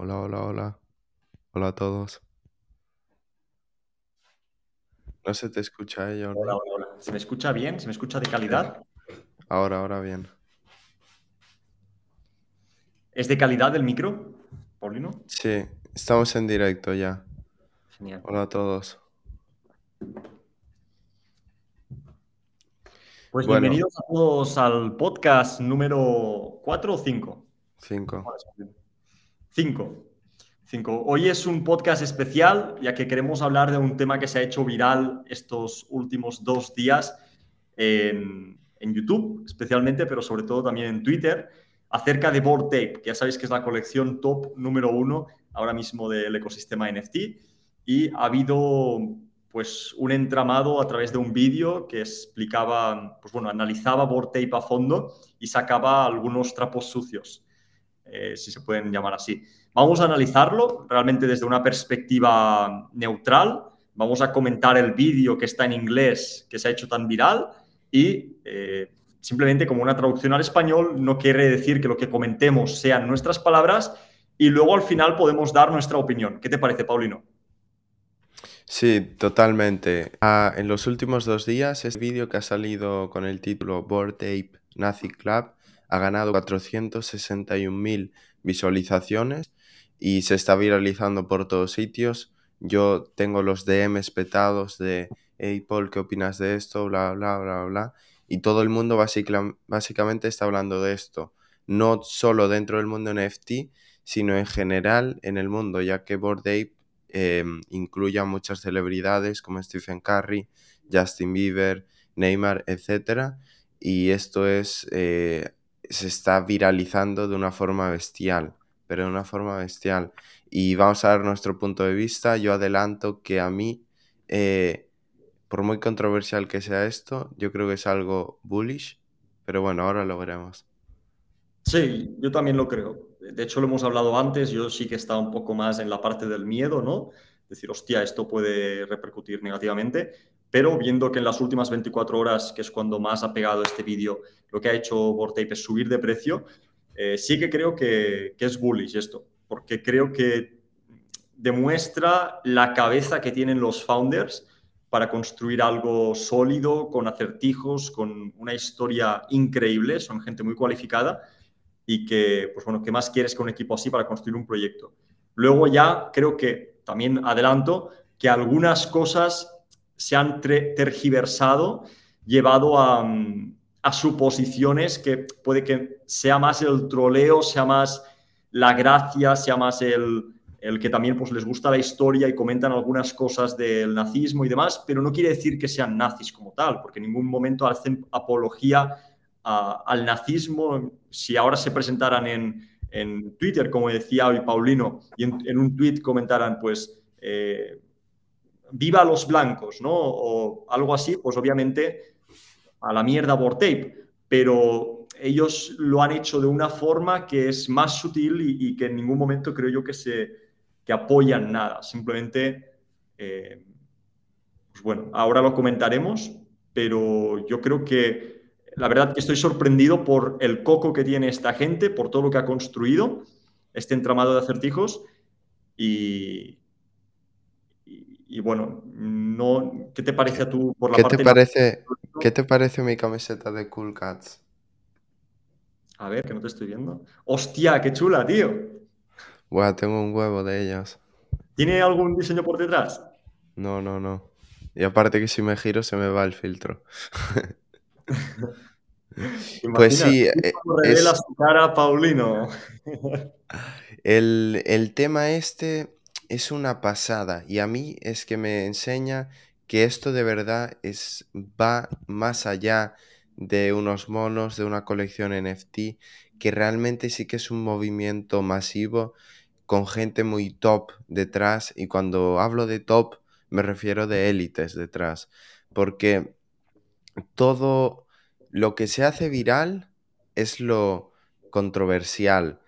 Hola, hola, hola. Hola a todos. No se te escucha, ¿eh, Jordi? Hola, hola, hola. ¿Se me escucha bien? ¿Se me escucha de calidad? Ahora, ahora bien. ¿Es de calidad el micro, Paulino? Sí, estamos en directo ya. Genial. Hola a todos. Pues Bueno. bienvenidos a todos al podcast número 4 o 5. Cinco. 5. 5. Hoy es un podcast especial, ya que queremos hablar de un tema que se ha hecho viral estos últimos dos días en, YouTube, especialmente, pero sobre todo también en Twitter, acerca de Board Tape, que ya sabéis que es la colección top número uno ahora mismo del ecosistema NFT. Y ha habido pues un entramado a través de un vídeo que explicaba, pues bueno, analizaba Board Tape a fondo y sacaba algunos trapos sucios, eh, si se pueden llamar así. Vamos a analizarlo realmente desde una perspectiva neutral. Vamos a comentar el vídeo que está en inglés, que se ha hecho tan viral, y eh, simplemente como una traducción al español no quiere decir que lo que comentemos sean nuestras palabras y luego al final podemos dar nuestra opinión. ¿Qué te parece, Paulino? Sí, totalmente. Ah, en los últimos dos días, este vídeo que ha salido con el título Board Ape Nazi Club ha ganado 461.000 visualizaciones y se está viralizando por todos sitios. Yo tengo los DMs petados de, hey Paul, ¿qué opinas de esto? Bla, bla, bla, bla. Y todo el mundo básica- básicamente está hablando de esto. No solo dentro del mundo NFT, sino en general en el mundo, ya que Bored eh, incluye a muchas celebridades como Stephen Curry, Justin Bieber, Neymar, etc. Y esto es, eh, se está viralizando de una forma bestial, pero de una forma bestial. Y vamos a dar nuestro punto de vista. Yo adelanto que a mí, eh, por muy controversial que sea esto, yo creo que es algo bullish, pero bueno, ahora lo veremos. Sí, yo también lo creo. De hecho, lo hemos hablado antes, yo sí que estaba un poco más en la parte del miedo, ¿no? Decir, hostia, esto puede repercutir negativamente, pero viendo que en las últimas 24 horas, que es cuando más ha pegado este vídeo, lo que ha hecho Bortape es subir de precio, eh, sí que creo que, que es bullish esto, porque creo que demuestra la cabeza que tienen los founders para construir algo sólido, con acertijos, con una historia increíble, son gente muy cualificada y que, pues bueno, ¿qué más quieres que un equipo así para construir un proyecto? Luego ya creo que también adelanto que algunas cosas se han tergiversado, llevado a, a, suposiciones que puede que sea más el troleo, sea más la gracia, sea más el, el que también pues, les gusta la historia y comentan algunas cosas del nazismo y demás, pero no quiere decir que sean nazis como tal, porque en ningún momento hacen apología al nazismo. Si ahora se presentaran en, en, Twitter, como decía hoy Paulino, y en, en un tweet comentaran, pues, eh, viva los blancos, ¿no? O algo así, pues obviamente a la mierda Bortape, pero ellos lo han hecho de una forma que es más sutil y, y que en ningún momento creo yo que se que apoyan nada, simplemente, eh, pues bueno, ahora lo comentaremos, pero yo creo que la verdad que estoy sorprendido por el coco que tiene esta gente, por todo lo que ha construido, este entramado de acertijos y, y, bueno, no, ¿qué te parece a tú por la ¿Qué parte te parece, ¿Qué te parece mi camiseta de Cool Cats? A ver, que no te estoy viendo. ¡Hostia, qué chula, tío! Buah, tengo un huevo de ellas. ¿Tiene algún diseño por detrás? No, no, no. Y aparte que si me giro se me va el filtro. pues sí, eh, revela es... su cara, Paulino. el, el tema este es una pasada y a mí es que me enseña que esto de verdad es, va más allá de unos monos, de una colección NFT, que realmente sí que es un movimiento masivo con gente muy top detrás y cuando hablo de top me refiero de élites detrás, porque todo lo que se hace viral es lo controversial.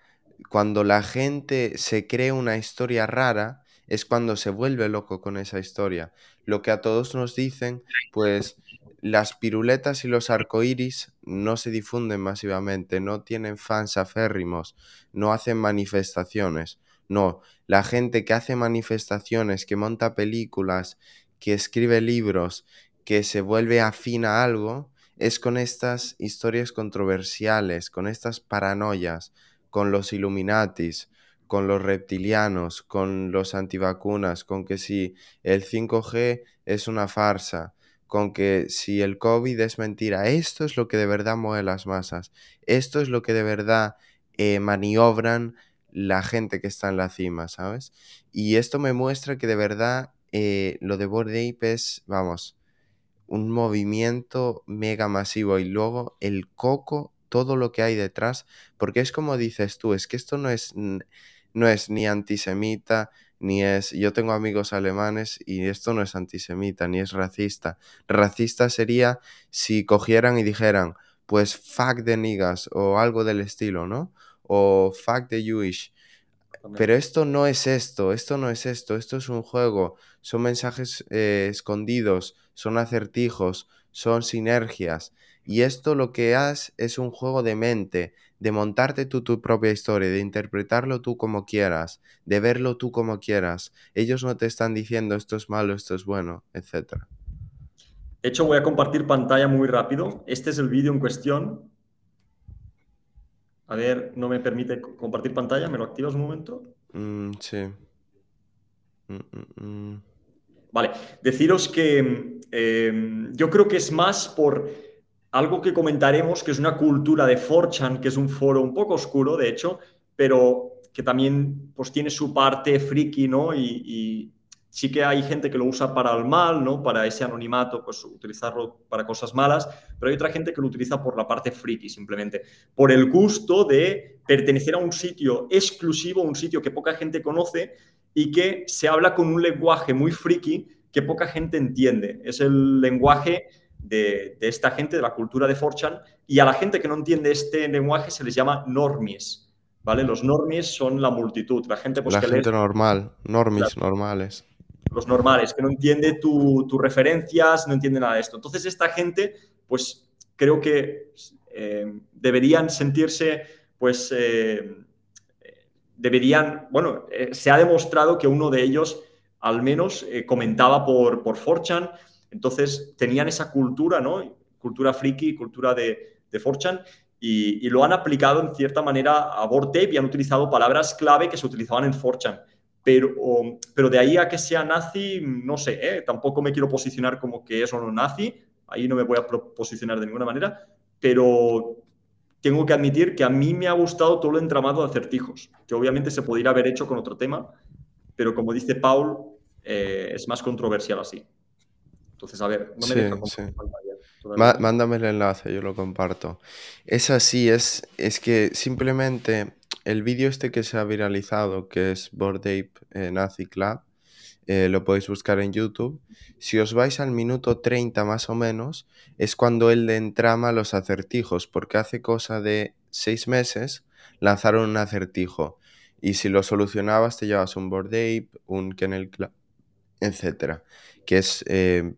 Cuando la gente se cree una historia rara, es cuando se vuelve loco con esa historia. Lo que a todos nos dicen, pues las piruletas y los arcoíris no se difunden masivamente, no tienen fans aférrimos, no hacen manifestaciones. No, la gente que hace manifestaciones, que monta películas, que escribe libros, que se vuelve afín a algo, es con estas historias controversiales, con estas paranoias, con los Illuminatis, con los reptilianos, con los antivacunas, con que si el 5G es una farsa, con que si el COVID es mentira, esto es lo que de verdad mueve las masas, esto es lo que de verdad eh, maniobran la gente que está en la cima, ¿sabes? Y esto me muestra que de verdad eh, lo de Bored es, vamos, un movimiento mega masivo. Y luego el coco, todo lo que hay detrás, porque es como dices tú, es que esto no es, no es ni antisemita, ni es, yo tengo amigos alemanes y esto no es antisemita, ni es racista. Racista sería si cogieran y dijeran, pues fuck the niggas o algo del estilo, ¿no? O fuck the Jewish. Pero esto no es esto, esto no es esto, esto es un juego, son mensajes eh, escondidos, son acertijos, son sinergias. Y esto lo que hace es un juego de mente, de montarte tú tu propia historia, de interpretarlo tú como quieras, de verlo tú como quieras. Ellos no te están diciendo esto es malo, esto es bueno, etc. De hecho, voy a compartir pantalla muy rápido. Este es el vídeo en cuestión. A ver, no me permite compartir pantalla. ¿Me lo activas un momento? Mm, sí. Mm, mm, vale, deciros que em, yo creo que es más por algo que comentaremos, que es una cultura de 4chan, que es un foro un poco oscuro, de hecho, pero que también pues, tiene su parte friki, ¿no? Y, sí que hay gente que lo usa para el mal, ¿no? Para ese anonimato, pues utilizarlo para cosas malas, pero hay otra gente que lo utiliza por la parte friki, simplemente, por el gusto de pertenecer a un sitio exclusivo, un sitio que poca gente conoce y que se habla con un lenguaje muy friki que poca gente entiende. Es el lenguaje de, esta gente, de la cultura de Forchan, y a la gente que no entiende este lenguaje se les llama normies. ¿Vale? Los normies son la multitud, la gente pues, la gente normal, normies normales. Los normales, que no entiende tus referencias, no entiende nada de esto. Entonces, esta gente, pues creo que eh, deberían sentirse, pues, eh, deberían, bueno, eh, se ha demostrado que uno de ellos al menos comentaba por, por 4chan, entonces tenían esa cultura, ¿no? Cultura friki, cultura de, de 4chan, y, lo han aplicado en cierta manera a Vortape y han utilizado palabras clave que se utilizaban en 4chan. Pero, pero de ahí a que sea nazi, no sé, ¿eh? tampoco me quiero posicionar como que es o no nazi, ahí no me voy a posicionar de ninguna manera, pero tengo que admitir que a mí me ha gustado todo el entramado de acertijos, que obviamente se podría haber hecho con otro tema, pero como dice Paul, eh, es más controversial así. Entonces, a ver, no me deja sí. mándame el enlace, yo lo comparto. Es así, es, es que simplemente el vídeo este que se ha viralizado, que es Bored Ape eh, Nazi Club, eh, lo podéis buscar en YouTube. Si os vais al minuto 30 más o menos, es cuando él le entrama los acertijos, porque hace cosa de seis meses lanzaron un acertijo. Y si lo solucionabas, te llevas un Bored Ape, un Kennel Club, etc. Que es eh,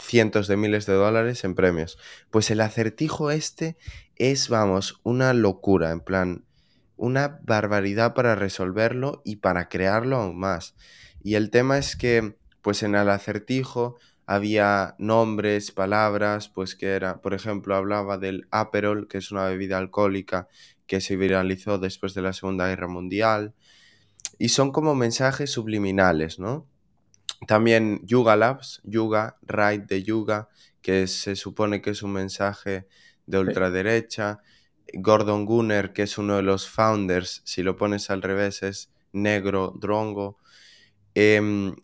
cientos de miles de dólares en premios. Pues el acertijo este es, vamos, una locura, en plan, una barbaridad para resolverlo y para crearlo aún más. Y el tema es que, pues en el acertijo había nombres, palabras, pues que era, por ejemplo, hablaba del Aperol, que es una bebida alcohólica que se viralizó después de la Segunda Guerra Mundial. Y son como mensajes subliminales, ¿no? También Yuga Labs, Yuga, Right de Yuga, que se supone que es un mensaje de ultraderecha. Gordon Gunner, que es uno de los founders, si lo pones al revés es negro, drongo. Em,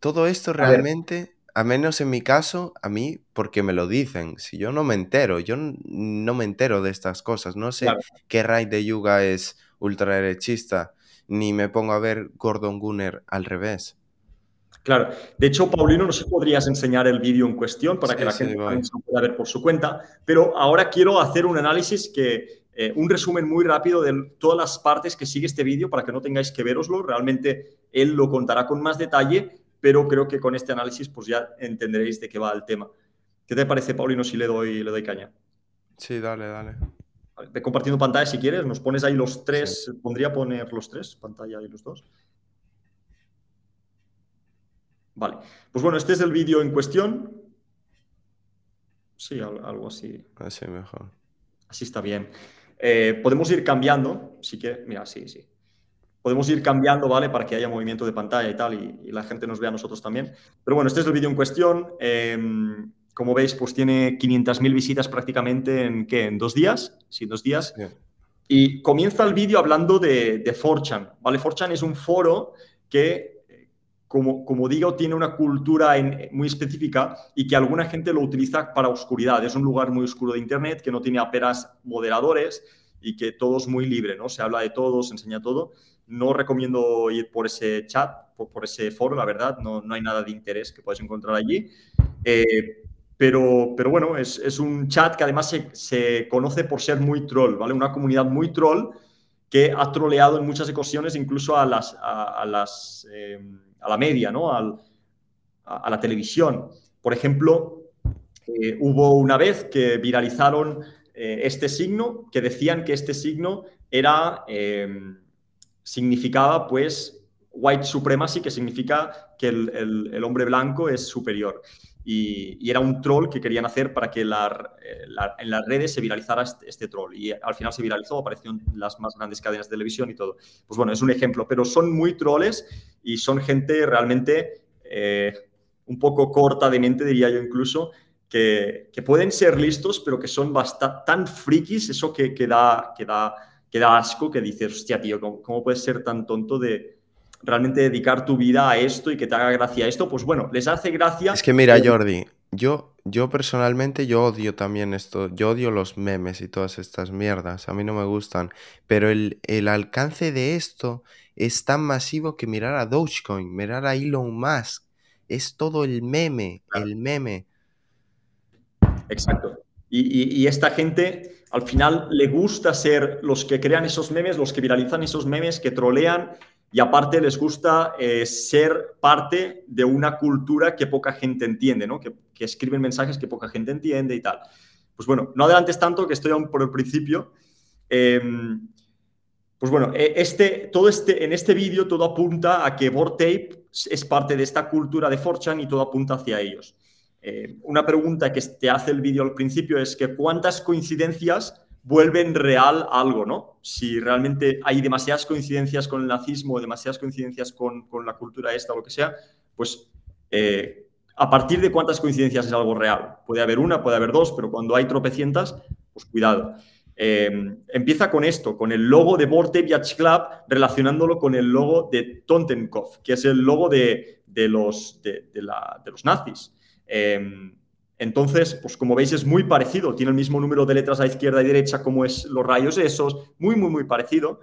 todo esto realmente, a, menos en mi caso, a mí, porque me lo dicen, si yo no me entero, yo no me entero de estas cosas, no sé qué Right de Yuga es ultraderechista, ni me pongo a ver Gordon Gunner al revés. Claro. De hecho, Paulino, no sé si podrías enseñar el vídeo en cuestión para que la gente pueda ver por su cuenta, pero ahora quiero hacer un análisis que, eh, un resumen muy rápido de todas las partes que sigue este vídeo para que no tengáis que veroslo. Realmente él lo contará con más detalle, pero creo que con este análisis pues ya entenderéis de qué va el tema. ¿Qué te parece, Paulino, si le doy, le doy caña? Sí, dale, dale. Compartiendo pantalla si quieres, nos pones ahí los tres, pondría poner los tres, pantalla y los dos. Vale, pues bueno, este es el vídeo en cuestión. Sí, algo así. Así mejor. Así está bien. Eh, podemos ir cambiando, si que, mira, sí, sí. Podemos ir cambiando, ¿vale? Para que haya movimiento de pantalla y tal, y, la gente nos vea a nosotros también. Pero bueno, este es el vídeo en cuestión. Em, como veis, pues tiene 500.000 visitas prácticamente en, ¿qué? ¿En dos días? Sí, dos días. Y comienza el vídeo hablando de, de 4chan, ¿vale? 4chan es un foro que como, como, digo, tiene una cultura muy específica y que alguna gente lo utiliza para oscuridad. Es un lugar muy oscuro de Internet que no tiene apenas moderadores y que todo es muy libre, ¿no? Se habla de todo, se enseña todo. No recomiendo ir por ese chat, por, ese foro, la verdad, no, no, hay nada de interés que puedes encontrar allí. Eh, pero, pero bueno, es, es, un chat que además se, se, conoce por ser muy troll, ¿vale? Una comunidad muy troll que ha troleado en muchas ocasiones incluso a las... A, las eh, a la media, ¿no? a, la televisión. Por ejemplo, eh, hubo una vez que viralizaron eh, este signo, que decían que este signo era, em, significaba pues white supremacy, que significa que el, hombre blanco es superior. Y, era un troll que querían hacer para que eh, en las redes se viralizara este, este, troll. Y al final se viralizó, apareció en las más grandes cadenas de televisión y todo. Pues bueno, es un ejemplo, pero son muy trolls y son gente realmente eh, un poco corta de mente, diría yo incluso, que, pueden ser listos, pero que son tan frikis, eso que, que, da, que, da, que da asco, que dices, hostia, tío, ¿cómo, cómo puedes ser tan tonto de, realmente dedicar tu vida a esto y que te haga gracia esto, pues bueno, les hace gracia. Es que mira, Jordi, yo, yo personalmente yo odio también esto, yo odio los memes y todas estas mierdas, a mí no me gustan, pero el, alcance de esto es tan masivo que mirar a Dogecoin, mirar a Elon Musk, es todo el meme, el meme. Exacto. Y, y, esta gente al final le gusta ser los que crean esos memes, los que viralizan esos memes, que trolean y aparte les gusta eh, ser parte de una cultura que poca gente entiende, ¿no? que, escriben mensajes que poca gente entiende y tal. Pues bueno, no adelantes tanto que estoy aún por el principio. Em, pues bueno, e, este, todo este, en este vídeo todo apunta a que Tape es parte de esta cultura de Forchan y todo apunta hacia ellos. Eh, una pregunta que te hace el vídeo al principio es que cuántas coincidencias vuelven real algo, ¿no? Si realmente hay demasiadas coincidencias con el nazismo, demasiadas coincidencias con, la cultura esta o lo que sea, pues eh, a partir de cuántas coincidencias es algo real. Puede haber una, puede haber dos, pero cuando hay tropecientas, pues cuidado. Eh, empieza con esto, con el logo de Borte Club, relacionándolo con el logo de Tontenkopf, que es el logo de, los, de, los nazis. Eh, entonces, pues como veis es muy parecido, tiene el mismo número de letras a izquierda y derecha como es los rayos esos, muy, muy, muy parecido.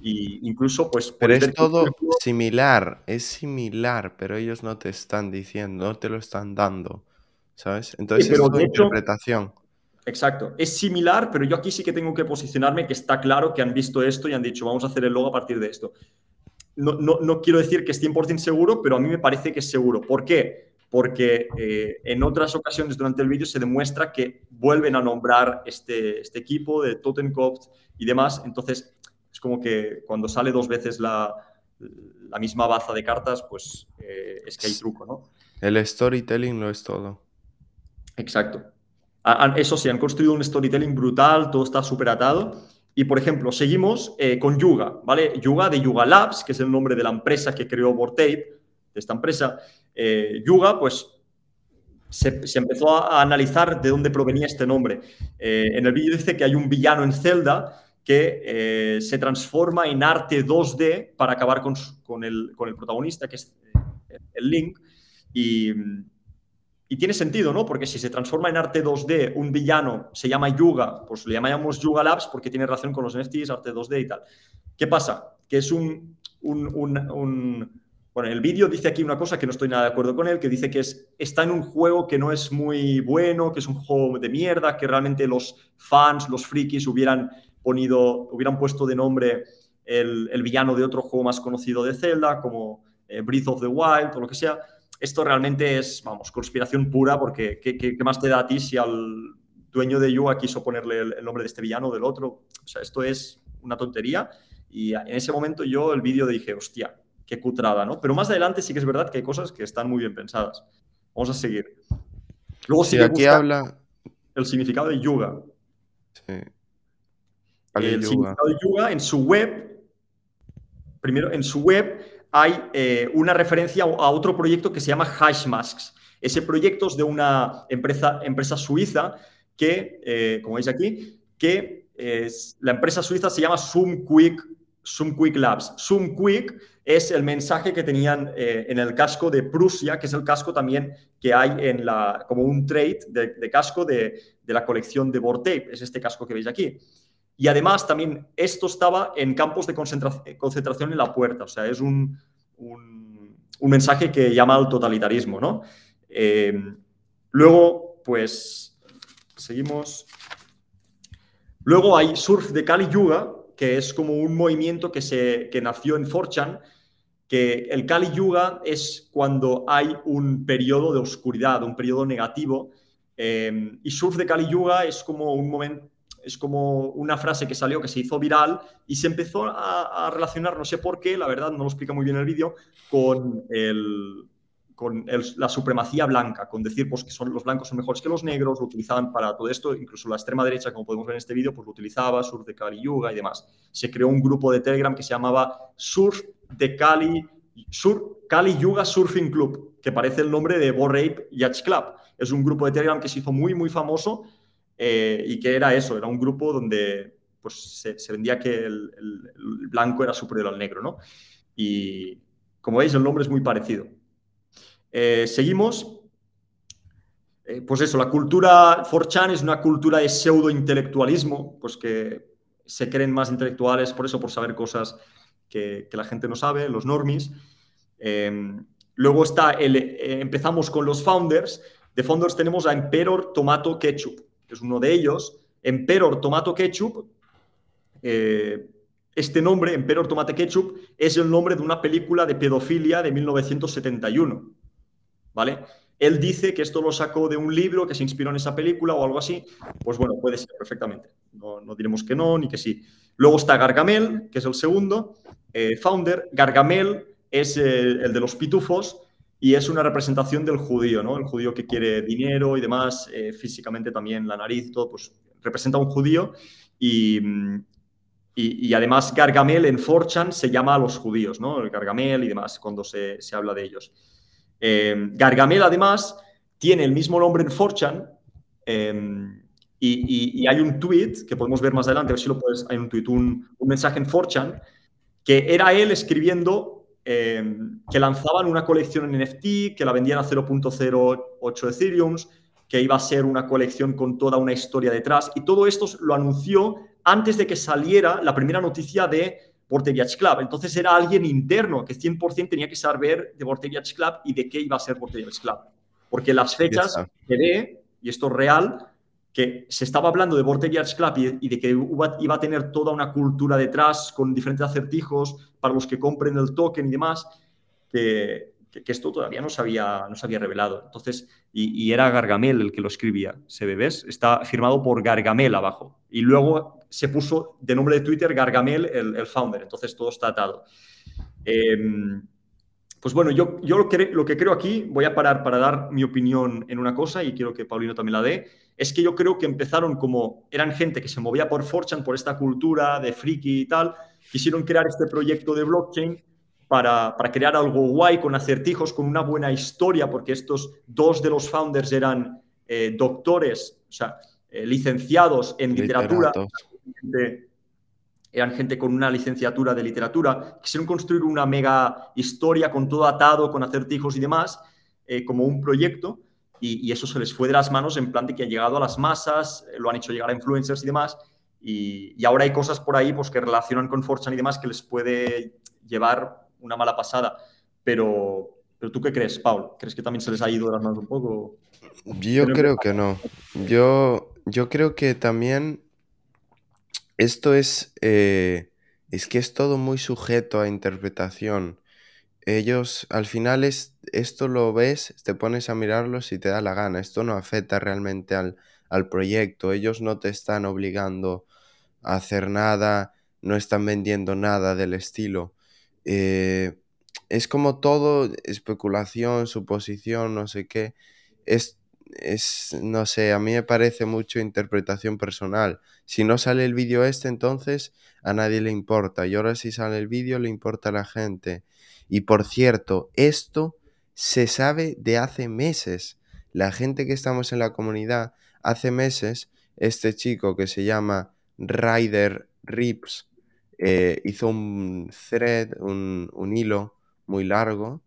Y incluso, pues... Pero es todo similar, es similar, pero ellos no te están diciendo, no te lo están dando, ¿sabes? Entonces es una interpretación. Exacto, es similar, pero yo aquí sí que tengo que posicionarme que está claro que han visto esto y han dicho, vamos a hacer el logo a partir de esto. No, no, no quiero decir que es 100% seguro, pero a mí me parece que es seguro. ¿Por qué? Porque eh, en otras ocasiones durante el vídeo se demuestra que vuelven a nombrar este, este equipo de Totenkopf y demás. Entonces, es como que cuando sale dos veces la, la misma baza de cartas, pues eh, es que hay truco, ¿no? El storytelling no es todo. Exacto. Eso sí, han construido un storytelling brutal, todo está súper atado. Y, por ejemplo, seguimos eh, con Yuga, ¿vale? Yuga de Yuga Labs, que es el nombre de la empresa que creó Vortape, de esta empresa. Eh, Yuga, pues se, empezó a, analizar de dónde provenía este nombre. Eh, en el vídeo dice que hay un villano en Zelda que eh, se transforma en arte 2D para acabar con, el, protagonista, que es el Link. Y, tiene sentido, ¿no? Porque si se transforma en arte 2D, un villano se llama Yuga, pues le llamamos Yuga Labs porque tiene relación con los NFTs, arte 2D y tal. ¿Qué pasa? Que es un, un bueno, el vídeo dice aquí una cosa que no estoy nada de acuerdo con él, que dice que es, está en un juego que no es muy bueno, que es un juego de mierda, que realmente los fans, los frikis hubieran, ponido, hubieran puesto de nombre el, villano de otro juego más conocido de Zelda, como eh, Breath of the Wild o lo que sea. Esto realmente es, vamos, conspiración pura, porque ¿qué, más te da a ti si al, dueño de Yuga quiso ponerle el, nombre de este villano del otro. O sea, esto es una tontería. Y en ese momento yo el vídeo dije, hostia, qué cutrada, ¿no? Pero más adelante sí que es verdad que hay cosas que están muy bien pensadas. Vamos a seguir. Luego sí, aquí habla el significado de Yuga. Sí. El significado de Yuga en su web, primero en su web hay eh, una referencia a otro proyecto que se llama Hashmasks. Ese proyecto es de una empresa, empresa suiza que, eh, como veis aquí, que es, la empresa suiza se llama SumQuick, SumQuick Labs. SumQuick es el mensaje que tenían eh, en el casco de Prusia, que es el casco también que hay en la, como un trade de, casco de, la colección de Vortape. Es este casco que veis aquí. Y además también esto estaba en campos de concentración en la puerta. O sea, es un, un, mensaje que llama al totalitarismo, ¿no? Eh, luego, pues, seguimos. Luego hay Surf de Kali Yuga, que es como un movimiento que, se, que nació en Forchan, que el Kali Yuga es cuando hay un periodo de oscuridad, un periodo negativo, eh, y Surf de Kali Yuga es como un momento, es como una frase que salió, que se hizo viral y se empezó a, relacionar, no sé por qué, la verdad no lo explica muy bien el vídeo, con, el, con la supremacía blanca, con decir pues, que son, los blancos son mejores que los negros, lo utilizaban para todo esto, incluso la extrema derecha, como podemos ver en este vídeo, pues lo utilizaba, Surf de Kali Yuga y demás. Se creó un grupo de Telegram que se llamaba Surf de Kali, Sur, Kali Yuga Surfing Club, que parece el nombre de Bo Rape Yacht Club. Es un grupo de Telegram que se hizo muy, muy famoso eh, y que era eso, era un grupo donde pues, se, vendía que el, blanco era superior al negro, ¿no? Y como veis, el nombre es muy parecido. Eh, seguimos. Eh, pues eso, la cultura 4chan es una cultura de pseudo-intelectualismo, pues que se creen más intelectuales por eso, por saber cosas que, la gente no sabe, los normies. luego está el, empezamos con los founders. De founders tenemos a Emperor Tomato Ketchup es uno de ellos, Emperor Tomato Ketchup, eh, este nombre, Emperor Tomate Ketchup, es el nombre de una película de pedofilia de 1971. ¿Vale? Él dice que esto lo sacó de un libro que se inspiró en esa película o algo así. Pues bueno, puede ser perfectamente. No, diremos que no ni que sí. Luego está Gargamel, que es el segundo eh, founder. Gargamel es el de los pitufos y es una representación del judío, ¿no? El judío que quiere dinero y demás, eh, físicamente también la nariz, todo, pues representa a un judío y, y, además Gargamel en Forchan se llama a los judíos, ¿no? El Gargamel y demás, cuando se, se habla de ellos. Eh, Gargamel además tiene el mismo nombre en Forchan em, y, hay un tweet que podemos ver más adelante, a ver si lo puedes, hay un tweet, un, mensaje en Forchan que era él escribiendo Em, que lanzaban una colección en NFT, que la vendían a 0.08 Ethereum, que iba a ser una colección con toda una historia detrás. Y todo esto lo anunció antes de que saliera la primera noticia de Vorteviage Club. Entonces era alguien interno que 100% tenía que saber de Vorteviage Club y de qué iba a ser Vorteviage Club. Porque las fechas que ve, y esto es real, que se estaba hablando de Arts Club y, de que iba a tener toda una cultura detrás con diferentes acertijos para los que compren el token y demás, que, esto todavía no se, había, no se había revelado. Entonces, y, era Gargamel el que lo escribía, ¿se ves? Está firmado por Gargamel abajo. Y luego se puso de nombre de Twitter Gargamel, el, founder. Entonces, todo está atado. Em, pues bueno, yo, yo lo, que, lo que creo aquí, voy a parar para dar mi opinión en una cosa y quiero que Paulino también la dé, es que yo creo que empezaron como, eran gente que se movía por Fortune, por esta cultura de friki y tal, quisieron crear este proyecto de blockchain para, para, crear algo guay, con acertijos, con una buena historia, porque estos dos de los founders eran eh, doctores, o sea, eh, licenciados en literatura, eran gente con una licenciatura de literatura, quisieron construir una mega historia con todo atado, con acertijos y demás, eh, como un proyecto, y, eso se les fue de las manos en plan de que ha llegado a las masas, eh, lo han hecho llegar a influencers y demás, y, ahora hay cosas por ahí pues, que relacionan con Fortune y demás que les puede llevar una mala pasada. Pero, pero ¿tú qué crees, Paul? ¿Crees que también se les ha ido de las manos un poco? Yo creo que no. Yo, yo creo que también esto es, eh, es que es todo muy sujeto a interpretación. Ellos, al final, es, esto lo ves, te pones a mirarlo si te da la gana. Esto no afecta realmente al, al proyecto, ellos no te están obligando a hacer nada, no están vendiendo nada del estilo. Eh, es como todo especulación, suposición, no sé qué. Es, es, no sé, a mí me parece mucho interpretación personal. Si no sale el vídeo este, entonces a nadie le importa. Y ahora si sale el vídeo, le importa a la gente. Y por cierto, esto se sabe de hace meses. La gente que estamos en la comunidad, hace meses, este chico que se llama Ryder Rips eh, hizo un thread, un, un hilo muy largo,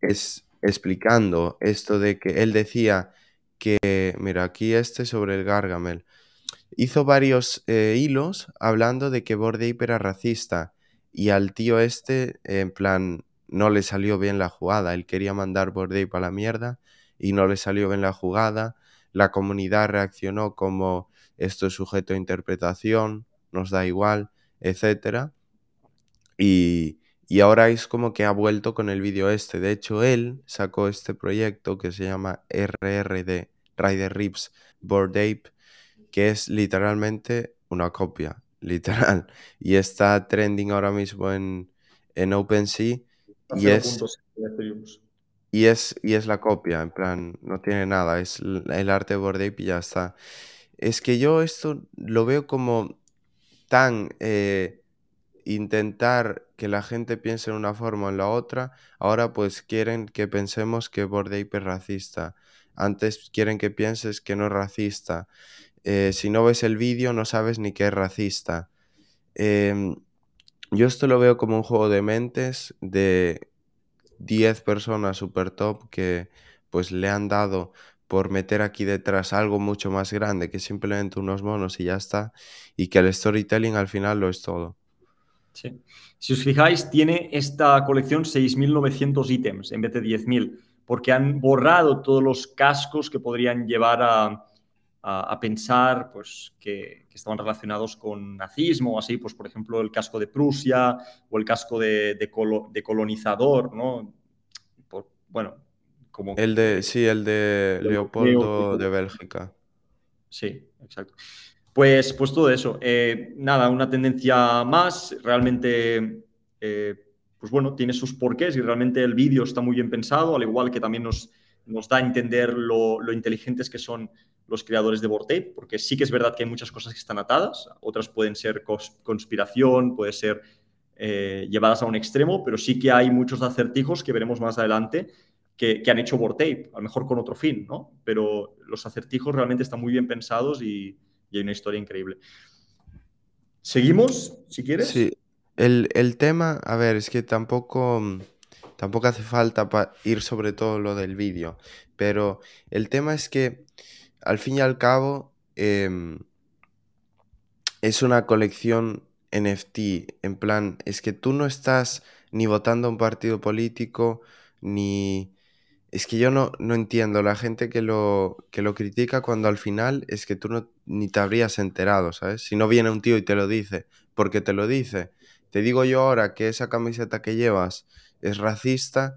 es explicando esto de que él decía que, mira, aquí este sobre el Gargamel, hizo varios eh, hilos hablando de que Bored Ape era racista y al tío este, en plan, no le salió bien la jugada, él quería mandar Bored Ape a la mierda y no le salió bien la jugada, la comunidad reaccionó como esto es sujeto a interpretación, nos da igual, etcétera. Y, y ahora es como que ha vuelto con el vídeo este. De hecho, él sacó este proyecto que se llama RRD, Rider Rips Board Ape, que es literalmente una copia, literal. Y está trending ahora mismo en, en OpenSea. Y es, y, es, y es la copia, en plan, no tiene nada, es el arte de Board Ape y ya está. Es que yo esto lo veo como tan... Eh, intentar que la gente piense en una forma o en la otra, ahora pues quieren que pensemos que Borde es racista. Antes quieren que pienses que no es racista. Eh, si no ves el vídeo no sabes ni que es racista. Em, yo esto lo veo como un juego de mentes de 10 personas super top que pues le han dado por meter aquí detrás algo mucho más grande que simplemente unos monos y ya está, y que el storytelling al final lo es todo. Si os fijáis, tiene esta colección 6.900 ítems en vez de 10.000, porque han borrado todos los cascos que podrían llevar a, pensar pues, que, estaban relacionados con nazismo así, pues por ejemplo el casco de Prusia o el casco de, de, colonizador, ¿no? bueno, como... El de, sí, el de Leopoldo de Bélgica. Sí, exacto. Pues, pues todo eso. Eh, nada, una tendencia más. Realmente, eh, pues bueno, tiene sus porqués y realmente el vídeo está muy bien pensado, al igual que también nos, nos da a entender lo, inteligentes que son los creadores de Vortape, porque sí que es verdad que hay muchas cosas que están atadas, otras pueden ser conspiración, puede ser eh, llevadas a un extremo, pero sí que hay muchos acertijos que veremos más adelante que, han hecho Vortape, a lo mejor con otro fin, ¿no? Pero los acertijos realmente están muy bien pensados y, y hay una historia increíble. ¿Seguimos, si quieres? Sí, el, tema, a ver, es que tampoco, tampoco hace falta ir sobre todo lo del vídeo, pero el tema es que al fin y al cabo em, es una colección NFT, en plan, es que tú no estás ni votando a un partido político, ni es que yo no, no entiendo la gente que lo, que lo critica cuando al final es que tú no, ni te habrías enterado, ¿sabes? Si no viene un tío y te lo dice, porque te lo dice. Te digo yo ahora que esa camiseta que llevas es racista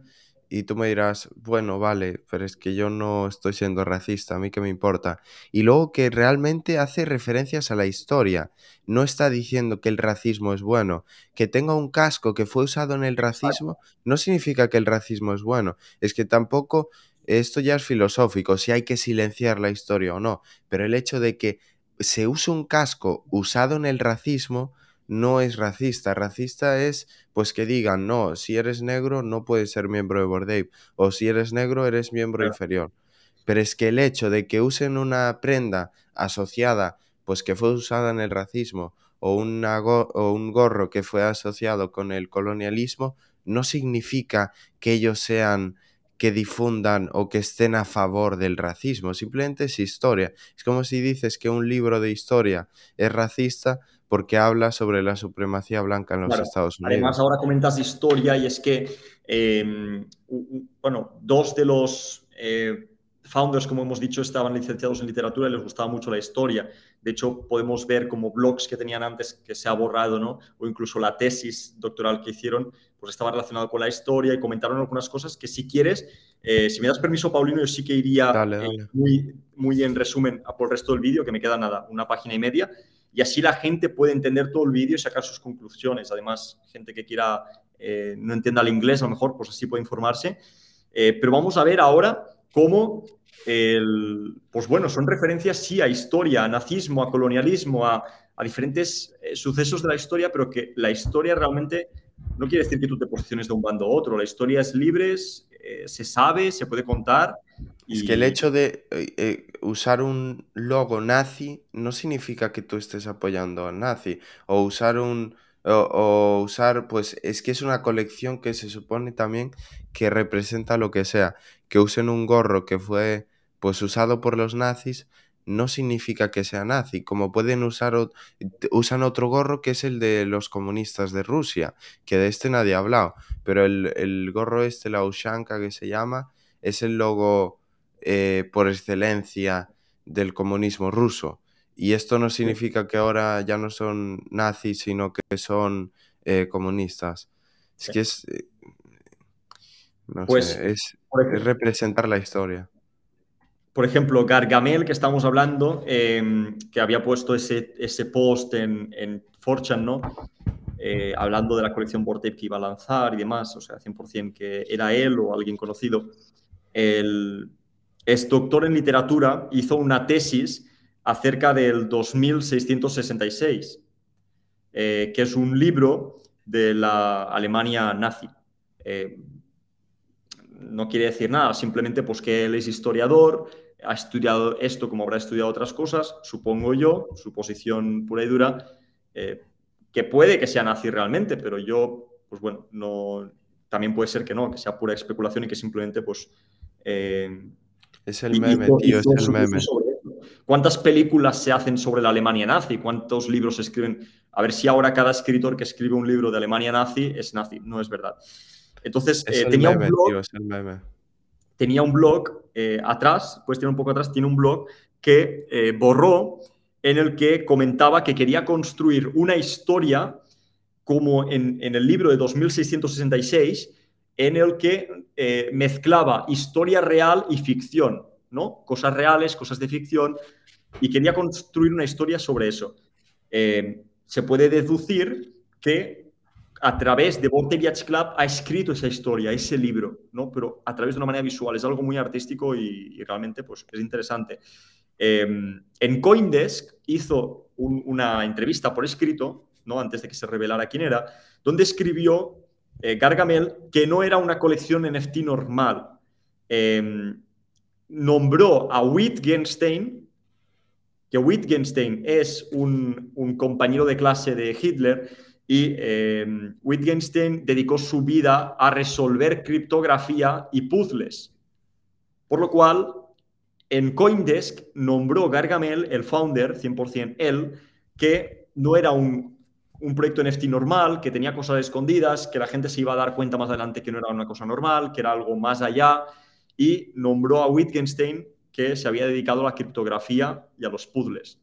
y tú me dirás, bueno, vale, pero es que yo no estoy siendo racista, a mí qué me importa. Y luego que realmente hace referencias a la historia, no está diciendo que el racismo es bueno. Que tenga un casco que fue usado en el racismo no significa que el racismo es bueno. Es que tampoco, esto ya es filosófico, si hay que silenciar la historia o no, pero el hecho de que se use un casco usado en el racismo no es racista. Racista es pues que digan, no, si eres negro no puedes ser miembro de Bordape o si eres negro eres miembro inferior. Pero es que el hecho de que usen una prenda asociada, pues que fue usada en el racismo o, o un gorro que fue asociado con el colonialismo, no significa que ellos sean que difundan o que estén a favor del racismo, simplemente es historia. Es como si dices que un libro de historia es racista, porque habla sobre la supremacía blanca en los Estados Unidos. Además, ahora comentas historia y es que, em, bueno, dos de los eh, founders, como hemos dicho, estaban licenciados en literatura y les gustaba mucho la historia. De hecho, podemos ver como blogs que tenían antes que se ha borrado, ¿no? O incluso la tesis doctoral que hicieron, pues estaba relacionado con la historia y comentaron algunas cosas que si quieres, eh, si me das permiso, Paulino, yo sí que iría eh, muy, muy en resumen a por el resto del vídeo, que me queda nada, una página y media, y así la gente puede entender todo el vídeo y sacar sus conclusiones. Además, gente que quiera, eh, no entienda el inglés, a lo mejor, pues así puede informarse. pero vamos a ver ahora cómo el, pues bueno, son referencias sí a historia, a nazismo, a colonialismo, a, diferentes eh, sucesos de la historia, pero que la historia realmente no quiere decir que tú te posiciones de un bando u otro. La historia es libre, eh, se sabe, se puede contar. Es que el hecho de eh, usar un logo nazi no significa que tú estés apoyando al nazi. O usar un. O, usar, pues es que es una colección que se supone también que representa lo que sea. Que usen un gorro que fue pues usado por los nazis no significa que sea nazi, como pueden usar usan otro gorro que es el de los comunistas de Rusia, que de este nadie ha hablado, pero el, gorro este, la Ushanka que se llama, es el logo eh, por excelencia del comunismo ruso. Y esto no significa que ahora ya no son nazis, sino que son eh, comunistas. Es que es... Eh, no pues, sé, es representar la historia por ejemplo, Gargamel, que estamos hablando, em, que había puesto ese, ese post en, en Fortune, ¿no? Eh, hablando de la colección Vortex que iba a lanzar y demás, o sea, 100% que era él o alguien conocido. El, es doctor en literatura, hizo una tesis acerca del 2666, eh, que es un libro de la Alemania nazi. Eh, no quiere decir nada, simplemente pues que él es historiador, ha estudiado esto como habrá estudiado otras cosas, supongo yo, su posición pura y dura, eh, que puede que sea nazi realmente, pero yo, pues bueno, no, también puede ser que no, que sea pura especulación y que simplemente, pues... Eh, es el meme, tío, es el meme. ¿Cuántas películas se hacen sobre la Alemania nazi? ¿Cuántos libros se escriben? A ver si ahora cada escritor que escribe un libro de Alemania nazi es nazi. No es verdad. Entonces, eh, tenía un blog, tenía un blog eh, atrás, puedes tirar un poco atrás, tiene un blog que eh, borró en el que comentaba que quería construir una historia como en, el libro de 2666, en el que eh, mezclaba historia real y ficción, ¿no? Cosas reales, cosas de ficción, y quería construir una historia sobre eso. se puede deducir que a través de Vortex Club ha escrito esa historia, ese libro, ¿no? Pero a través de una manera visual. Es algo muy artístico y, realmente pues, es interesante. Em, en Coindesk hizo una entrevista por escrito, ¿no? Antes de que se revelara quién era, donde escribió eh, Gargamel que no era una colección NFT normal. Em, nombró a Wittgenstein, que Wittgenstein es un, compañero de clase de Hitler, y eh, Wittgenstein dedicó su vida a resolver criptografía y puzzles. Por lo cual, en Coindesk nombró Gargamel, el founder, 100% él, que no era un, un proyecto NFT normal, que tenía cosas escondidas, que la gente se iba a dar cuenta más adelante que no era una cosa normal, que era algo más allá, y nombró a Wittgenstein que se había dedicado a la criptografía y a los puzzles.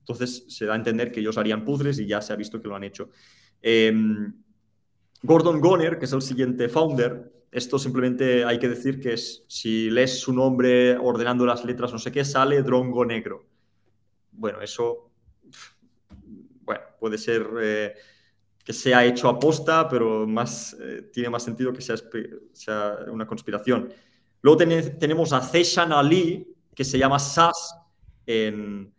Entonces se da a entender que ellos harían puzzles y ya se ha visto que lo han hecho. Em, Gordon Goner, que es el siguiente founder, esto simplemente hay que decir que es, si lees su nombre ordenando las letras, no sé qué, sale Drongo Negro. Bueno, eso bueno, puede ser eh, que sea hecho aposta, pero más, eh, tiene más sentido que sea, sea una conspiración. Luego tenemos a Zeshan Ali, que se llama SAS en,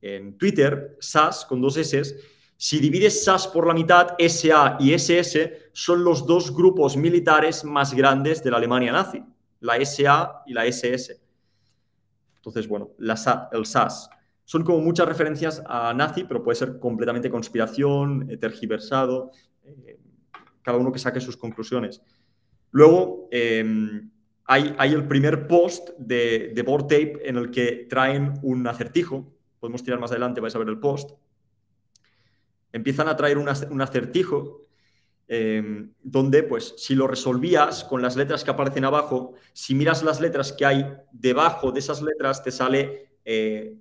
en Twitter, SAS con dos S, si divides SAS por la mitad, SA y SS son los dos grupos militares más grandes de la Alemania nazi, la SA y la SS. Entonces, bueno, el SAS. Son como muchas referencias a nazi, pero puede ser completamente conspiración, tergiversado, eh, cada uno que saque sus conclusiones. Luego, em, hay, el primer post de, de Board Tape en el que traen un acertijo. Podemos tirar más adelante, vais a ver el post empiezan a traer un acertijo em, donde pues si lo resolvías con las letras que aparecen abajo, si miras las letras que hay debajo de esas letras, te sale eh,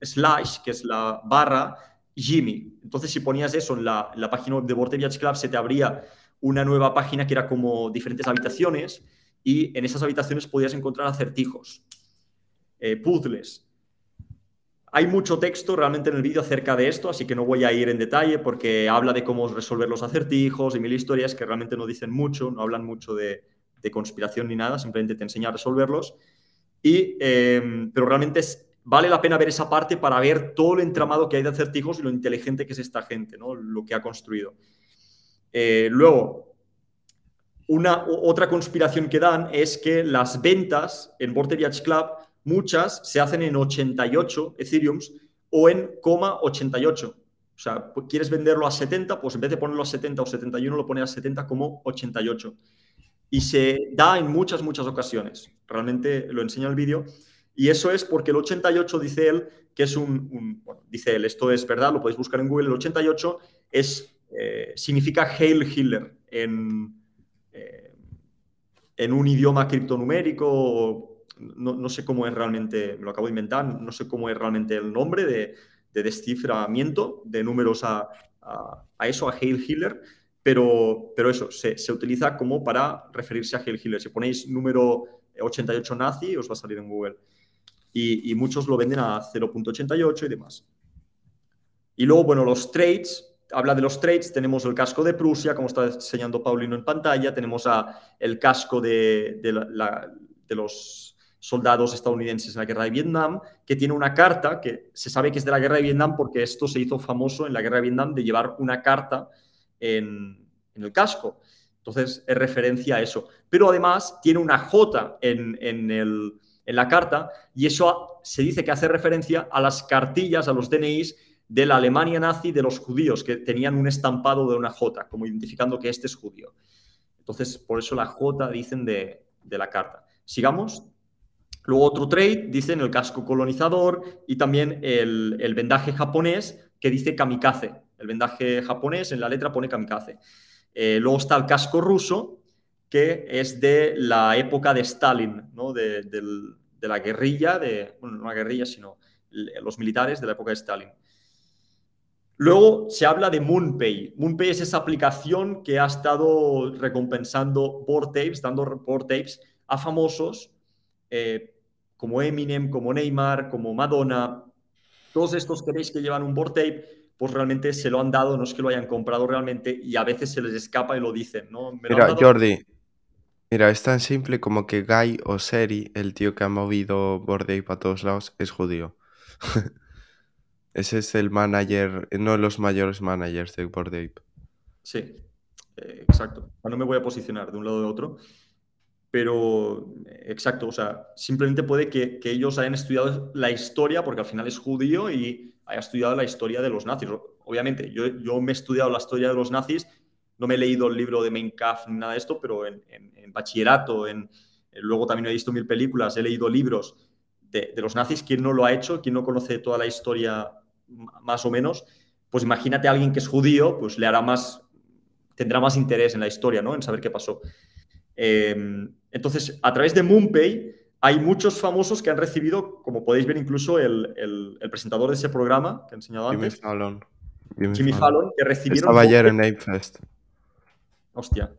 slash, que es la barra, Jimmy. Entonces, si ponías eso en la, página web de Vortex Club, se te abría una nueva página que era como diferentes habitaciones y en esas habitaciones podías encontrar acertijos, eh, puzzles. Hay mucho texto realmente en el vídeo acerca de esto, así que no voy a ir en detalle porque habla de cómo resolver los acertijos y mil historias que realmente no dicen mucho, no hablan mucho de, conspiración ni nada, simplemente te enseña a resolverlos. Y, em, pero realmente vale la pena ver esa parte para ver todo el entramado que hay de acertijos y lo inteligente que es esta gente, ¿no? lo que ha construido. Eh, luego, una, otra conspiración que dan es que las ventas en Vortex Club, muchas se hacen en 88 Ethereums o en coma 88. O sea, quieres venderlo a 70, pues en vez de ponerlo a 70 o 71, lo pones a 70 como 88. Y se da en muchas, muchas ocasiones. Realmente lo enseña el vídeo. Y eso es porque el 88 dice él que es un, bueno, dice él, esto es verdad, lo podéis buscar en Google, el 88 es, eh, significa Hail Hitler en, en un idioma criptonumérico, no, no, sé cómo es realmente, me lo acabo de inventar, no sé cómo es realmente el nombre de, de desciframiento de números a, eso, a Hail Hitler, pero, pero eso, se, se, utiliza como para referirse a Hail Hitler. Si ponéis número 88 nazi, os va a salir en Google y, muchos lo venden a 0.88 y demás. Y luego, bueno, los trades, habla de los trades, tenemos el casco de Prusia, como está enseñando Paulino en pantalla, tenemos a el casco de, de, los soldados estadounidenses en la guerra de Vietnam, que tiene una carta que se sabe que es de la guerra de Vietnam porque esto se hizo famoso en la guerra de Vietnam de llevar una carta en, en el casco. Entonces, es referencia a eso. Pero además tiene una J en, en el, en la carta y eso se dice que hace referencia a las cartillas, a los DNIs de la Alemania nazi de los judíos que tenían un estampado de una J, como identificando que este es judío. Entonces, por eso la J dicen de, la carta. Sigamos. Luego otro trade, dicen el casco colonizador y también el, vendaje japonés que dice kamikaze. El vendaje japonés en la letra pone kamikaze. Eh, luego está el casco ruso, que es de la época de Stalin, ¿no? de, la guerrilla, de, bueno, no la guerrilla, sino los militares de la época de Stalin. Luego se habla de MoonPay. MoonPay es esa aplicación que ha estado recompensando board tapes, dando board tapes a famosos eh, como Eminem, como Neymar, como Madonna. Todos estos que veis que llevan un board tape, pues realmente se lo han dado, no es que lo hayan comprado realmente y a veces se les escapa y lo dicen, ¿no? Mira, Jordi, Mira, es tan simple como que Guy Seri, el tío que ha movido Bored para todos lados, es judío. Ese es el manager, no de los mayores managers de Bored Sí, eh, exacto. No me voy a posicionar de un lado o de otro, pero exacto, o sea, simplemente puede que, ellos hayan estudiado la historia, porque al final es judío y haya estudiado la historia de los nazis. Obviamente, yo, yo me he estudiado la historia de los nazis no me he leído el libro de Mein Kampf ni nada de esto, pero en, bachillerato, en, luego también he visto mil películas, he leído libros de, los nazis. ¿Quién no lo ha hecho? ¿Quién no conoce toda la historia más o menos? Pues imagínate a alguien que es judío, pues le hará más, tendrá más interés en la historia, ¿no? En saber qué pasó. Em, entonces, a través de MoonPay hay muchos famosos que han recibido, como podéis ver, incluso el, presentador de ese programa que he enseñado antes. Jimmy Fallon. Jimmy, Fallon, que recibieron. Estaba ayer en Apefest. Hostia.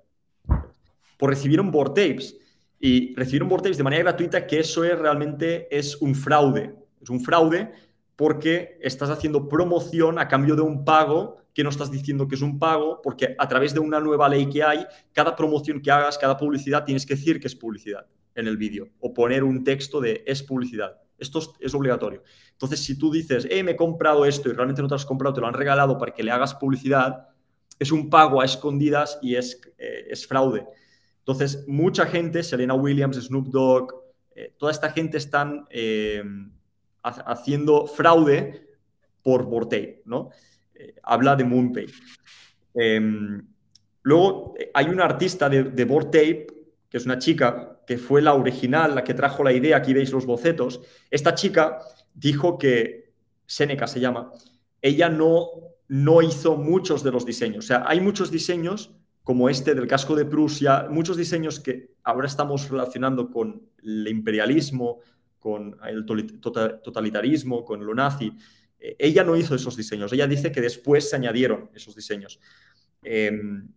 Pues recibieron board tapes. Y recibieron board tapes de manera gratuita, que eso es realmente es un fraude. Es un fraude porque estás haciendo promoción a cambio de un pago que no estás diciendo que es un pago, porque a través de una nueva ley que hay, cada promoción que hagas, cada publicidad, tienes que decir que es publicidad en el vídeo o poner un texto de es publicidad. Esto es, obligatorio. Entonces, si tú dices, eh, me he comprado esto y realmente no te lo has comprado, te lo han regalado para que le hagas publicidad, es un pago a escondidas y es, eh, es fraude. Entonces, mucha gente, Selena Williams, Snoop Dogg, eh, toda esta gente están haciendo fraude por Bortay, ¿no? habla de MoonPay. Em, luego, hay una artista de, de que es una chica que fue la original, la que trajo la idea, aquí veis los bocetos. Esta chica dijo que, Seneca se llama, ella no no hizo muchos de los diseños. O sea, hay muchos diseños, como este del casco de Prusia, muchos diseños que ahora estamos relacionando con el imperialismo, con el tota-, totalitarismo, con lo nazi, eh, ella no hizo esos diseños, ella dice que después se añadieron esos diseños. Em,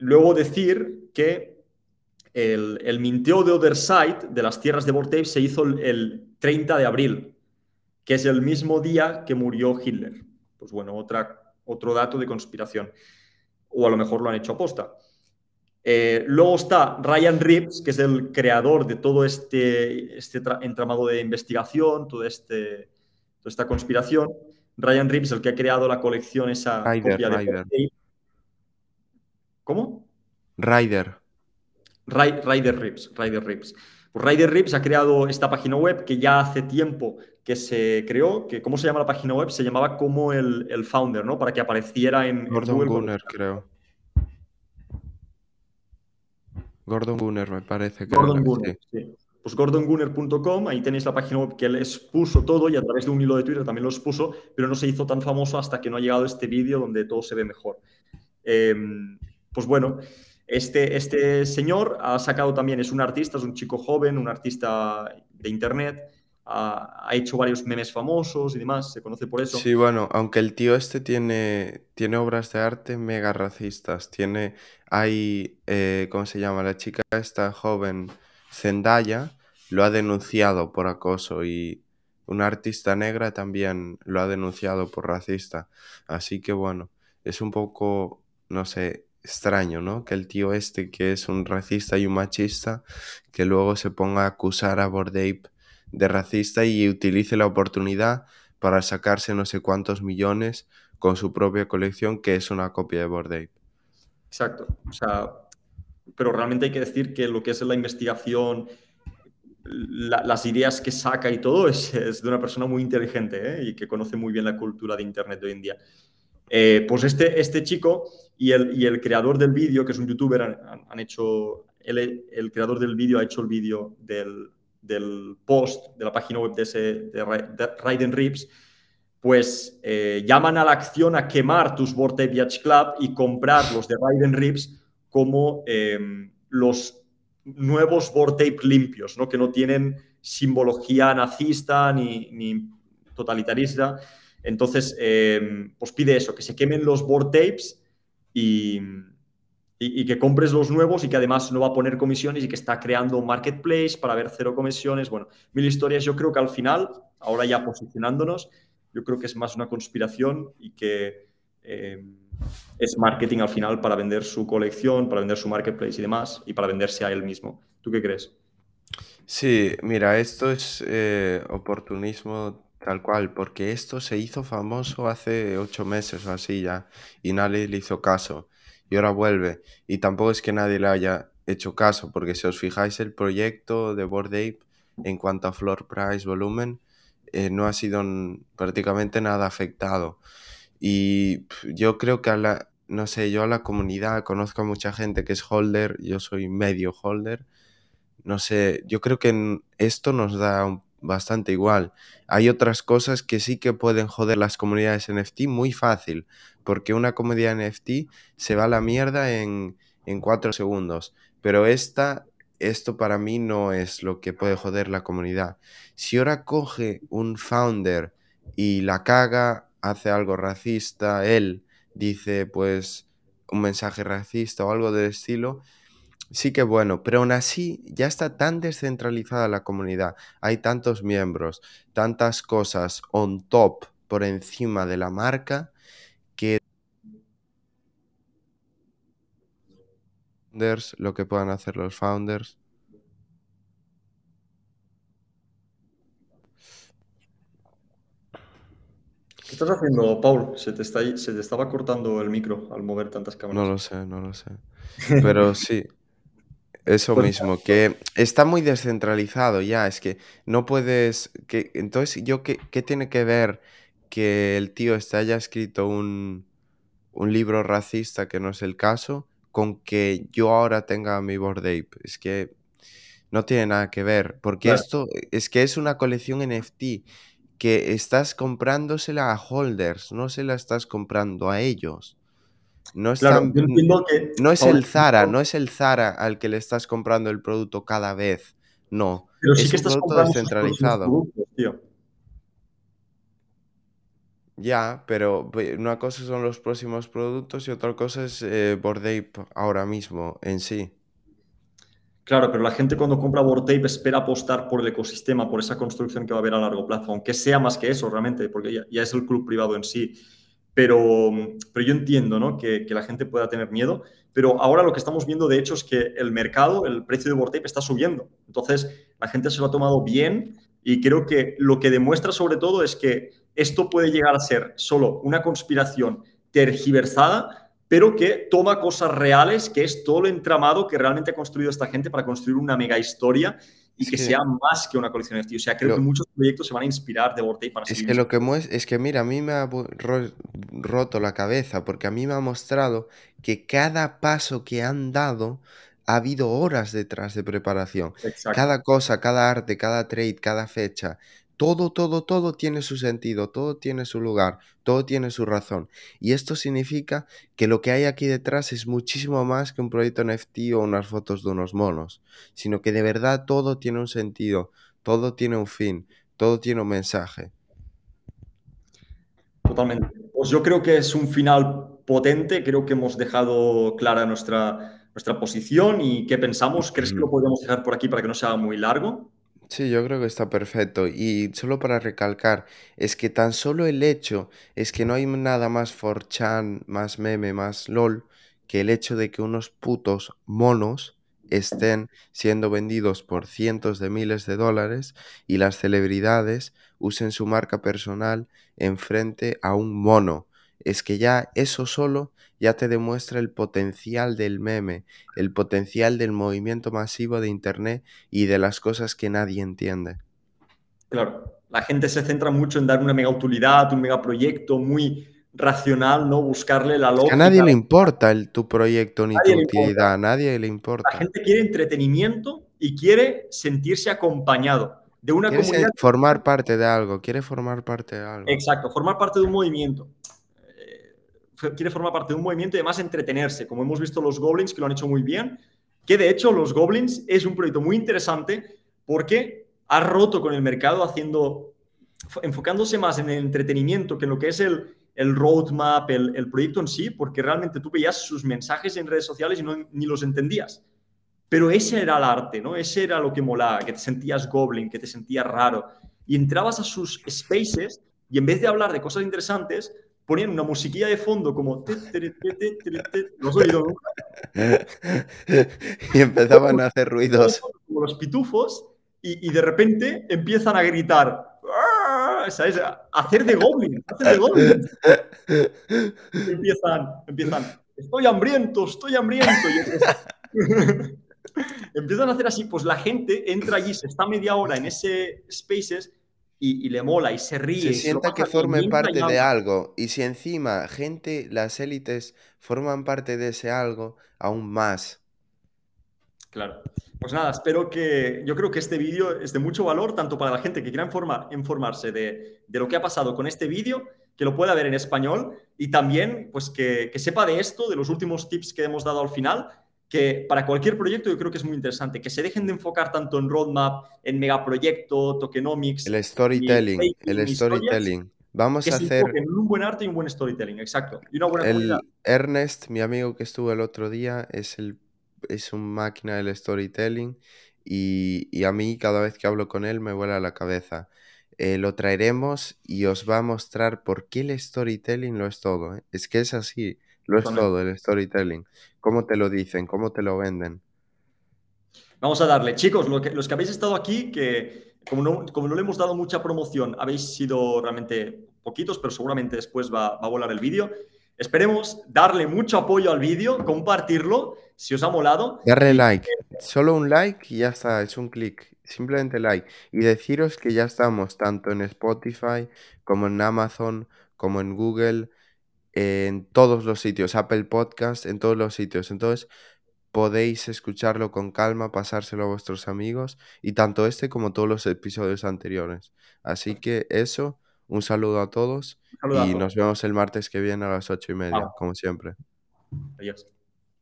luego decir que el, minteo de Otherside de las tierras de Vortex se hizo el, 30 de abril, que es el mismo día que murió Hitler. Pues bueno, otra, otro dato de conspiración o a lo mejor lo han hecho aposta. Eh, luego está Ryan Reeves, que es el creador de todo este, este entramado de investigación, todo este, toda esta conspiración. Ryan Reeves, el que ha creado la colección, esa copia de ¿Cómo? Ryder. Ryder Reeves. Ryder Reeves. Pues Ryder Reeves ha creado esta página web que ya hace tiempo que se creó, que ¿cómo se llama la página web? Se llamaba como el, founder, ¿no? Para que apareciera en, Gordon Gunner, creo. Gordon Gunner, me parece que Gordon Gunner, sí. Pues gordongunner.com, ahí tenéis la página web que él expuso todo y a través de un hilo de Twitter también lo expuso, pero no se hizo tan famoso hasta que no ha llegado este vídeo donde todo se ve mejor. Em, pues bueno, este, este señor ha sacado también, es un artista, es un chico joven, un artista de internet, ha, hecho varios memes famosos y demás, se conoce por eso. Sí, bueno, aunque el tío este tiene, tiene obras de arte mega racistas, tiene, hay, eh, ¿cómo se llama? La chica esta joven, Zendaya, lo ha denunciado por acoso y una artista negra también lo ha denunciado por racista. Así que bueno, es un poco, no sé, extraño, ¿no? Que el tío este, que es un racista y un machista, que luego se ponga a acusar a Bordape de racista y utilice la oportunidad para sacarse no sé cuántos millones con su propia colección, que es una copia de Bored Exacto. O sea, pero realmente hay que decir que lo que es la investigación, las ideas que saca y todo es, de una persona muy inteligente ¿eh? y que conoce muy bien la cultura de Internet de hoy en día. Eh, pues este, este chico y el, y el creador del vídeo, que es un youtuber, han, hecho, el, el creador del vídeo ha hecho el vídeo del, del post de la página web de, ese, de, Raiden Rips, pues eh, llaman a la acción a quemar tus Vortex Beach Club y comprar los de Raiden Rips como em, los nuevos Vortex limpios, ¿no? que no tienen simbología nazista ni, totalitarista. Entonces, em, pues pide eso, que se quemen los Vortex y, que compres los nuevos y que además no va a poner comisiones y que está creando un marketplace para ver cero comisiones. Bueno, mil historias. Yo creo que al final, ahora ya posicionándonos, yo creo que es más una conspiración y que eh, es marketing al final para vender su colección, para vender su marketplace y demás, y para venderse a él mismo. ¿Tú qué crees? Sí, mira, esto es eh, oportunismo tal cual, porque esto se hizo famoso hace ocho meses o así ya, y nadie le hizo caso y ahora vuelve. Y tampoco es que nadie le haya hecho caso, porque si os fijáis el proyecto de Bored Ape en cuanto a floor price, volumen, eh, no ha sido prácticamente nada afectado. Y yo creo que a la, no sé, yo a la comunidad conozco a mucha gente que es holder, yo soy medio holder. No sé, yo creo que esto nos da un bastante igual. Hay otras cosas que sí que pueden joder las comunidades NFT muy fácil, porque una comunidad NFT se va a la mierda en, en cuatro segundos, pero esta, esto para mí no es lo que puede joder la comunidad. Si ahora coge un founder y la caga, hace algo racista, él dice pues un mensaje racista o algo del estilo, Sí que bueno, pero aún así ya está tan descentralizada la comunidad, hay tantos miembros, tantas cosas on top por encima de la marca que lo que puedan hacer los founders. ¿Qué estás haciendo, Paul? Se te, está, se te estaba cortando el micro al mover tantas cámaras. No lo sé, no lo sé. Pero sí, eso pues mismo, que está muy descentralizado ya, es que no puedes, que entonces yo qué, qué tiene que ver que el tío este haya escrito un, un libro racista que no es el caso con que yo ahora tenga mi Bored Ape, es que no tiene nada que ver, porque esto es que es una colección NFT que estás comprándosela a holders, no se la estás comprando a ellos. No Claro, que, es el Zara, no es el Zara al que le estás comprando el producto cada vez. No, pero sí es que estás comprando descentralizado. productos, tío. Ya, pero una cosa son los próximos productos y otra cosa es eh, ahora mismo en sí. Claro, pero la gente cuando compra Bored Ape espera apostar por el ecosistema, por esa construcción que va a haber a largo plazo, aunque sea más que eso realmente, porque ya, ya es el club privado en sí. Pero, pero yo entiendo ¿no? que, la gente pueda tener miedo, pero ahora lo que estamos viendo de hecho es que el mercado, el precio de Bored Ape está subiendo. Entonces la gente se lo ha tomado bien y creo que lo que demuestra sobre todo es que esto puede llegar a ser solo una conspiración tergiversada pero que toma cosas reales, que es todo lo entramado que realmente ha construido esta gente para construir una mega historia y que, sea más que una colección de NFT. O sea, creo lo, que muchos proyectos se van a inspirar de Bored Ape para es que lo que es que mira, a mí me ha ro- roto la cabeza porque a mí me ha mostrado que cada paso que han dado ha habido horas detrás de preparación. Exacto. Cada cosa, cada arte, cada trade, cada fecha, todo, todo, todo tiene su sentido, todo tiene su lugar, todo tiene su razón. Y esto significa que lo que hay aquí detrás es muchísimo más que un proyecto NFT o unas fotos de unos monos, sino que de verdad todo tiene un sentido, todo tiene un fin, todo tiene un mensaje. Totalmente. Pues yo creo que es un final potente, creo que hemos dejado clara nuestra, nuestra posición y qué pensamos. ¿Crees que lo podemos dejar por aquí para que no sea muy largo? Sí, yo creo que está perfecto. Y solo para recalcar, es que tan solo el hecho es que no hay nada más 4chan, más meme, más LOL, que el hecho de que unos putos monos estén siendo vendidos por cientos de miles de dólares y las celebridades usen su marca personal enfrente a un mono. Es que ya eso solo ya te demuestra el potencial del meme, el potencial del movimiento masivo de Internet y de las cosas que nadie entiende. Claro, la gente se centra mucho en dar una mega utilidad, un megaproyecto muy racional, ¿no? Buscarle la Es que a nadie lógica. le importa el, tu proyecto ni nadie tu utilidad, a nadie le La importa. gente quiere entretenimiento y quiere sentirse acompañado de una Quiere comunidad. ser- formar parte de algo, quiere formar parte de algo. Exacto, formar parte de un movimiento. Quiere formar parte de un movimiento y además entretenerse, como hemos visto los Goblins que lo han hecho muy bien, que de hecho los Goblins es un proyecto muy interesante porque ha roto con el mercado haciendo, enfocándose más en el entretenimiento que en lo que es el, el roadmap, el, el, proyecto en sí, porque realmente tú veías sus mensajes en redes sociales y no, ni los entendías. Pero ese era el arte, ¿no? Ese era lo que molaba, que te sentías goblin, que te sentías raro. Y entrabas a sus spaces y en vez de hablar de cosas interesantes, ponían una musiquilla de fondo como... ¿No has oído nunca? y empezaban a hacer ruidos. Como los pitufos y, y de repente empiezan a gritar. ¿Sabes? A hacer de goblin, hacer de goblin. Y empiezan, empiezan, estoy hambriento, estoy hambriento. Y empiezan, empiezan a hacer así, pues la gente entra allí, se está media hora en ese spaces y, y le mola y se ríe. Se sienta que formen parte de algo. Y si encima gente, las élites, forman parte de ese algo, aún más. Claro. Pues nada, espero que. Yo creo que este vídeo es de mucho valor, tanto para la gente que quiera informar, informarse de, de, lo que ha pasado con este vídeo, que lo pueda ver en español, y también pues que, que, sepa de esto, de los últimos tips que hemos dado al final, que para cualquier proyecto yo creo que es muy interesante, que se dejen de enfocar tanto en roadmap, en megaproyecto, tokenomics. El storytelling, y el storytelling. Vamos que a se hacer. En un buen arte y un buen storytelling, exacto. Y una buena el comunidad. Ernest, mi amigo que estuvo el otro día, es el es un máquina del storytelling y, y, a mí cada vez que hablo con él me vuela la cabeza. Eh, lo traeremos y os va a mostrar por qué el storytelling lo es todo. ¿eh? Es que es así, lo es todo el storytelling. ¿Cómo te lo dicen? ¿Cómo te lo venden? Vamos a darle. Chicos, lo que, los que habéis estado aquí, que como no, como no le hemos dado mucha promoción, habéis sido realmente poquitos, pero seguramente después va, va a volar el vídeo. Esperemos darle mucho apoyo al vídeo, compartirlo, si os ha molado. Darle like. Solo un like y ya está, es un clic. Simplemente like. Y deciros que ya estamos tanto en Spotify como en Amazon, como en Google, en todos los sitios, Apple Podcast, en todos los sitios. Entonces podéis escucharlo con calma, pasárselo a vuestros amigos y tanto este como todos los episodios anteriores. Así que eso, un saludo a todos Saludazo. y nos vemos el martes que viene a las ocho y media, como siempre. Adiós.